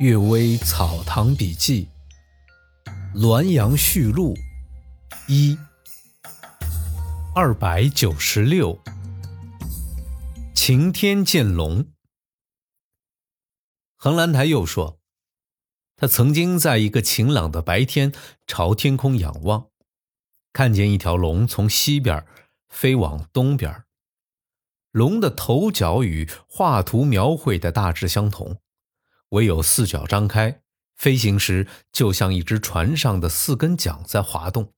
《岳微草堂笔记》《滦阳序录》一二百九十六，晴天见龙。横兰台又说，他曾经在一个晴朗的白天朝天空仰望，看见一条龙从西边飞往东边，龙的头角与画图描绘的大致相同。唯有四脚张开，飞行时就像一只船上的四根桨在滑动。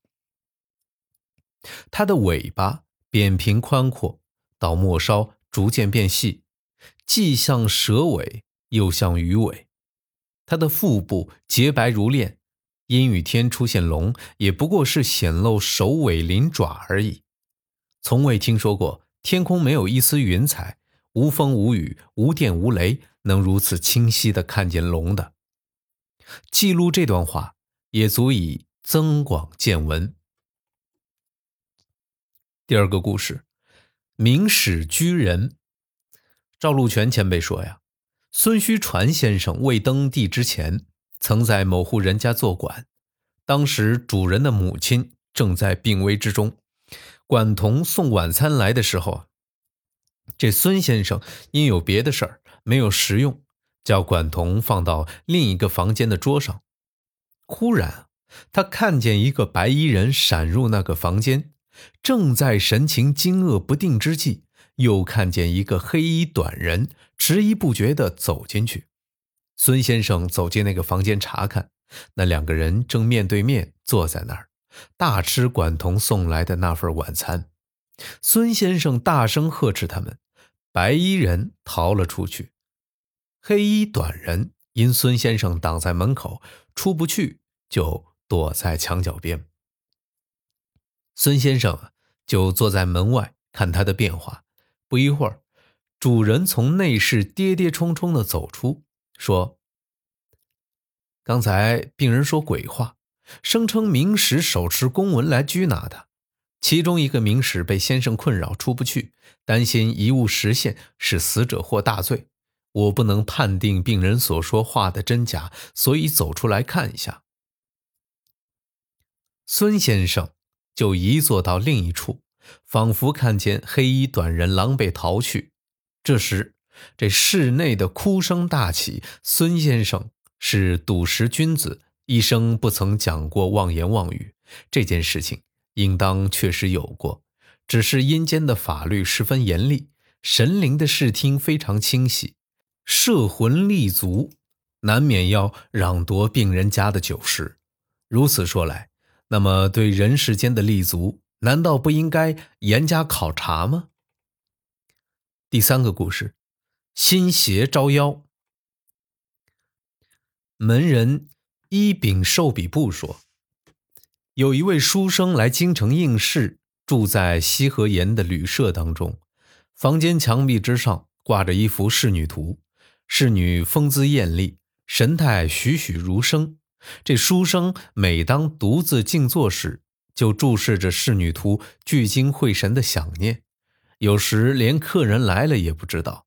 它的尾巴扁平宽阔，到末梢逐渐变细，既像蛇尾，又像鱼尾。它的腹部洁白如炼，阴雨天出现龙，也不过是显露首尾鳞爪而已。从未听说过天空没有一丝云彩，无风无雨，无电无雷。能如此清晰的看见龙的，记录这段话也足以增广见闻。第二个故事，明史居人赵禄泉前辈说呀，孙虚传先生未登第之前，曾在某户人家做馆，当时主人的母亲正在病危之中，管童送晚餐来的时候，这孙先生因有别的事儿。没有食用，叫管童放到另一个房间的桌上。忽然，他看见一个白衣人闪入那个房间，正在神情惊愕不定之际，又看见一个黑衣短人迟疑不决地走进去。孙先生走进那个房间查看，那两个人正面对面坐在那儿，大吃管童送来的那份晚餐。孙先生大声呵斥他们，白衣人逃了出去。黑衣短人因孙先生挡在门口出不去，就躲在墙角边。孙先生就坐在门外看他的变化。不一会儿，主人从内室跌跌冲冲的走出，说：“刚才病人说鬼话，声称明史手持公文来拘拿他，其中一个明史被先生困扰出不去，担心遗物实现，使死者获大罪。”我不能判定病人所说话的真假，所以走出来看一下。孙先生就移坐到另一处，仿佛看见黑衣短人狼狈逃去。这时，这室内的哭声大起。孙先生是笃实君子，一生不曾讲过妄言妄语。这件事情应当确实有过，只是阴间的法律十分严厉，神灵的视听非常清晰。摄魂立足，难免要攘夺病人家的酒食。如此说来，那么对人世间的立足，难道不应该严加考察吗？第三个故事，新邪招妖。门人一丙寿比布说，有一位书生来京城应试，住在西河沿的旅社当中，房间墙壁之上挂着一幅仕女图。侍女风姿艳丽，神态栩栩如生。这书生每当独自静坐时，就注视着仕女图，聚精会神的想念。有时连客人来了也不知道。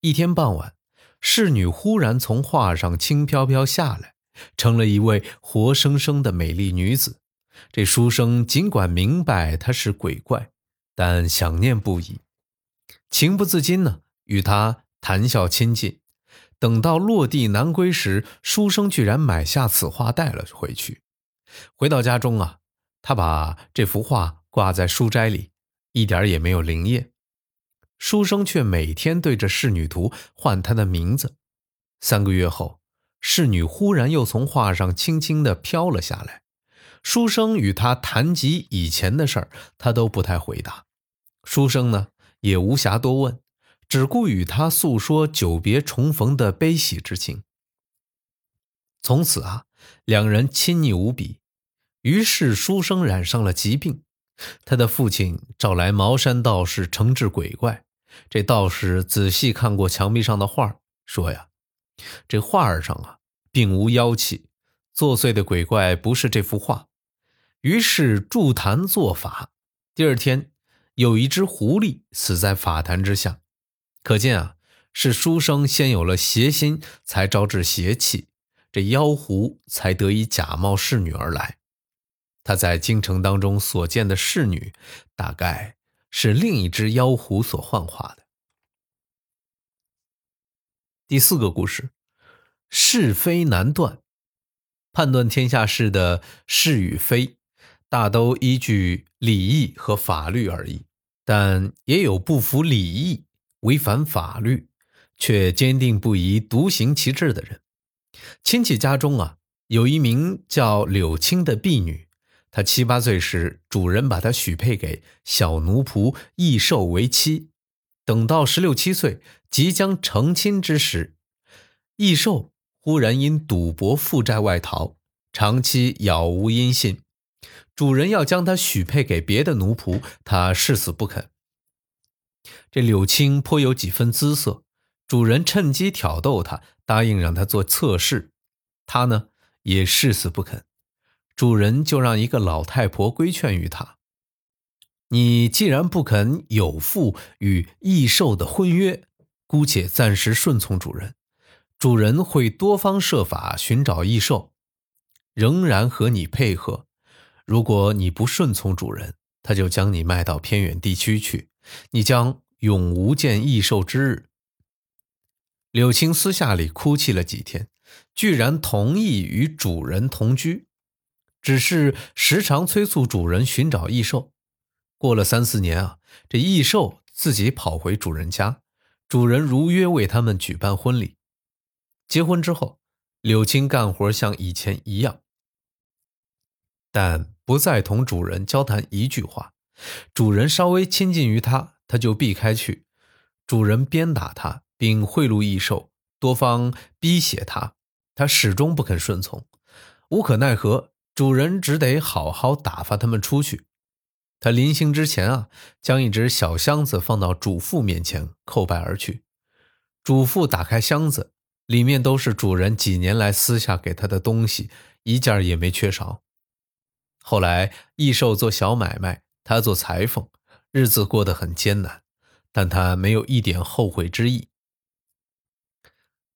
一天傍晚，侍女忽然从画上轻飘飘下来，成了一位活生生的美丽女子。这书生尽管明白他是鬼怪，但想念不已，情不自禁呢，与他谈笑亲近。等到落地南归时，书生居然买下此画带了回去。回到家中啊，他把这幅画挂在书斋里，一点也没有灵验。书生却每天对着仕女图唤她的名字。三个月后，仕女忽然又从画上轻轻地飘了下来。书生与他谈及以前的事儿，他都不太回答。书生呢，也无暇多问。只顾与他诉说久别重逢的悲喜之情。从此啊，两人亲昵无比。于是书生染上了疾病，他的父亲找来茅山道士惩治鬼怪。这道士仔细看过墙壁上的画，说呀：“这画上啊，并无妖气，作祟的鬼怪不是这幅画。”于是筑坛做法。第二天，有一只狐狸死在法坛之下。可见啊，是书生先有了邪心，才招致邪气，这妖狐才得以假冒侍女而来。他在京城当中所见的侍女，大概是另一只妖狐所幻化的。第四个故事，是非难断，判断天下事的是与非，大都依据礼义和法律而已，但也有不服礼义、违反法律。却坚定不移、独行其志的人。亲戚家中啊，有一名叫柳青的婢女。她七八岁时，主人把她许配给小奴仆易寿为妻。等到十六七岁，即将成亲之时，易寿忽然因赌博负债外逃，长期杳无音信。主人要将他许配给别的奴仆，他誓死不肯。这柳青颇有几分姿色。主人趁机挑逗他，答应让他做侧室，他呢也誓死不肯。主人就让一个老太婆规劝于他：“你既然不肯有负与异兽的婚约，姑且暂时顺从主人。主人会多方设法寻找异兽，仍然和你配合。如果你不顺从主人，他就将你卖到偏远地区去，你将永无见异兽之日。”柳青私下里哭泣了几天，居然同意与主人同居，只是时常催促主人寻找异兽。过了三四年啊，这异兽自己跑回主人家，主人如约为他们举办婚礼。结婚之后，柳青干活像以前一样，但不再同主人交谈一句话。主人稍微亲近于他，他就避开去。主人鞭打他。并贿赂异兽，多方逼胁他，他始终不肯顺从。无可奈何，主人只得好好打发他们出去。他临行之前啊，将一只小箱子放到主妇面前，叩拜而去。主妇打开箱子，里面都是主人几年来私下给他的东西，一件也没缺少。后来异兽做小买卖，他做裁缝，日子过得很艰难，但他没有一点后悔之意。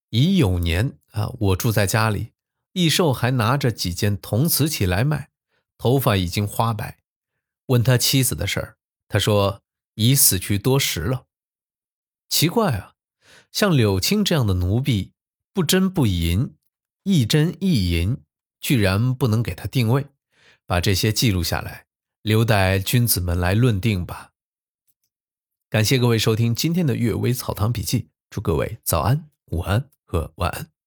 已有年啊，我住在家里，易寿还拿着几件铜瓷器来卖，头发已经花白。问他妻子的事儿，他说已死去多时了。奇怪啊，像柳青这样的奴婢，不真不淫，一真一淫，居然不能给他定位。把这些记录下来，留待君子们来论定吧。感谢各位收听今天的《阅微草堂笔记》，祝各位早安、午安。和晚安。